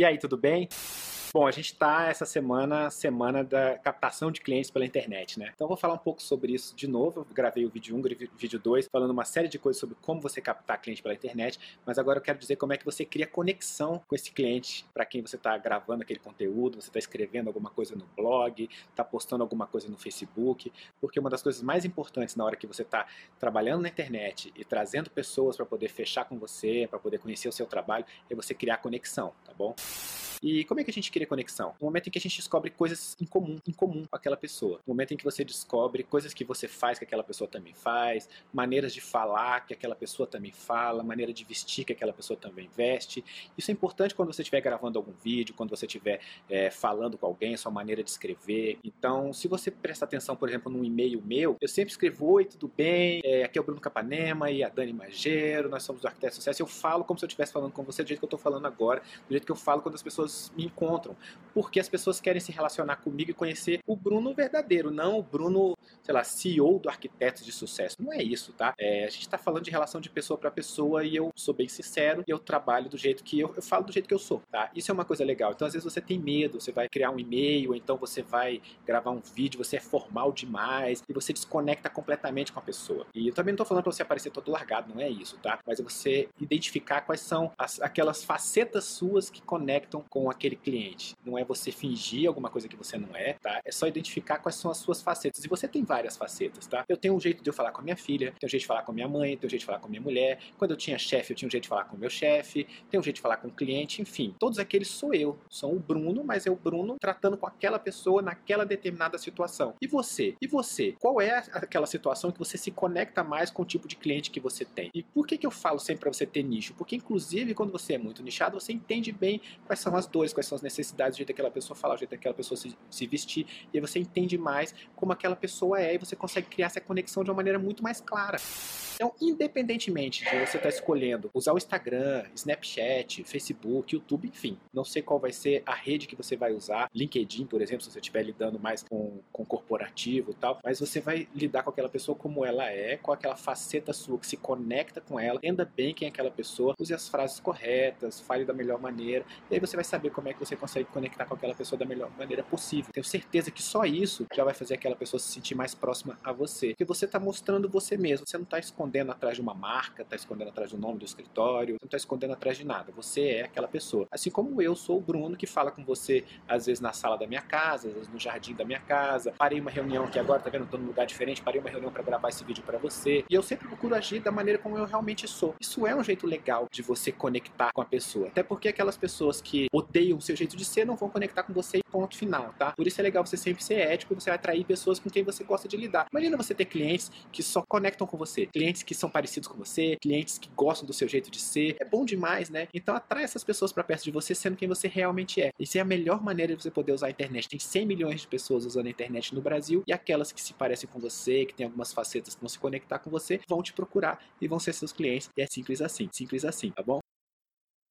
E aí, tudo bem? Bom, a gente está essa semana, semana da captação de clientes pela internet, né? Então vou falar um pouco sobre isso de novo. Eu gravei o vídeo 1, um, vídeo 2, falando uma série de coisas sobre como você captar cliente pela internet, mas agora eu quero dizer como é que você cria conexão com esse cliente para quem você está gravando aquele conteúdo, você está escrevendo alguma coisa no blog, está postando alguma coisa no Facebook, porque uma das coisas mais importantes na hora que você está trabalhando na internet e trazendo pessoas para poder fechar com você, para poder conhecer o seu trabalho, é você criar conexão, tá bom? E como é que a gente cria conexão? No momento em que a gente descobre coisas em comum, em comum com aquela pessoa. No momento em que você descobre coisas que você faz que aquela pessoa também faz, maneiras de falar que aquela pessoa também fala, maneira de vestir que aquela pessoa também veste. Isso é importante quando você estiver gravando algum vídeo, quando você estiver é, falando com alguém, sua maneira de escrever. Então, se você prestar atenção, por exemplo, num e-mail meu, eu sempre escrevo: Oi, tudo bem? É, aqui é o Bruno Capanema e a Dani Magero, nós somos do Arquiteto Sucesso. Eu falo como se eu estivesse falando com você do jeito que eu estou falando agora, do jeito que eu falo quando as pessoas pessoas me encontram, porque as pessoas querem se relacionar comigo e conhecer o Bruno verdadeiro, não o Bruno, sei lá, CEO do Arquitetos de Sucesso. Não é isso, tá? É, a gente está falando de relação de pessoa para pessoa e eu sou bem sincero e eu trabalho do jeito que eu, eu falo do jeito que eu sou, tá? Isso é uma coisa legal. Então, às vezes você tem medo, você vai criar um e-mail, então você vai gravar um vídeo, você é formal demais e você desconecta completamente com a pessoa. E eu também não tô falando para você aparecer todo largado, não é isso, tá? Mas é você identificar quais são as, aquelas facetas suas que conectam com com aquele cliente. Não é você fingir alguma coisa que você não é, tá? É só identificar quais são as suas facetas. E você tem várias facetas, tá? Eu tenho um jeito de eu falar com a minha filha, tenho um jeito de falar com a minha mãe, tenho um jeito de falar com a minha mulher. Quando eu tinha chefe, eu tinha um jeito de falar com o meu chefe, tenho um jeito de falar com o cliente, enfim. Todos aqueles sou eu. Sou o Bruno, mas é o Bruno tratando com aquela pessoa naquela determinada situação. E você? E você? Qual é aquela situação que você se conecta mais com o tipo de cliente que você tem? E por que, que eu falo sempre para você ter nicho? Porque, inclusive, quando você é muito nichado, você entende bem quais são as dores, quais são as necessidades, o jeito daquela pessoa falar, o jeito daquela pessoa se, se vestir, e aí você entende mais como aquela pessoa é e você consegue criar essa conexão de uma maneira muito mais clara. Então, independentemente de você estar tá escolhendo usar o Instagram, Snapchat, Facebook, YouTube, enfim, não sei qual vai ser a rede que você vai usar, LinkedIn, por exemplo, se você estiver lidando mais com, com corporativo e tal, mas você vai lidar com aquela pessoa como ela é, com aquela faceta sua que se conecta com ela, entenda bem quem é aquela pessoa, use as frases corretas, fale da melhor maneira, e aí você vai saber como é que você consegue conectar com aquela pessoa da melhor maneira possível. Tenho certeza que só isso já vai fazer aquela pessoa se sentir mais próxima a você, porque você está mostrando você mesmo, você não está escondendo atrás de uma marca, está escondendo atrás do nome do escritório, não está escondendo atrás de nada. Você é aquela pessoa. Assim como eu sou o Bruno que fala com você às vezes na sala da minha casa, às vezes no jardim da minha casa. Parei uma reunião aqui agora, tá vendo? Estou num lugar diferente, parei uma reunião para gravar esse vídeo para você. E eu sempre procuro agir da maneira como eu realmente sou. Isso é um jeito legal de você conectar com a pessoa. Até porque aquelas pessoas que odeiam o seu jeito de ser não vão conectar com você e ponto final, tá? Por isso é legal você sempre ser ético, você vai atrair pessoas com quem você gosta de lidar. Imagina você ter clientes que só conectam com você, clientes que são parecidos com você, clientes que gostam do seu jeito de ser. É bom demais, né? Então atrai essas pessoas para perto de você sendo quem você realmente é. Isso é a melhor maneira de você poder usar a internet. Tem 100 milhões de pessoas usando a internet no Brasil e aquelas que se parecem com você, que tem algumas facetas que vão se conectar com você, vão te procurar e vão ser seus clientes. E é simples assim, simples assim, tá bom?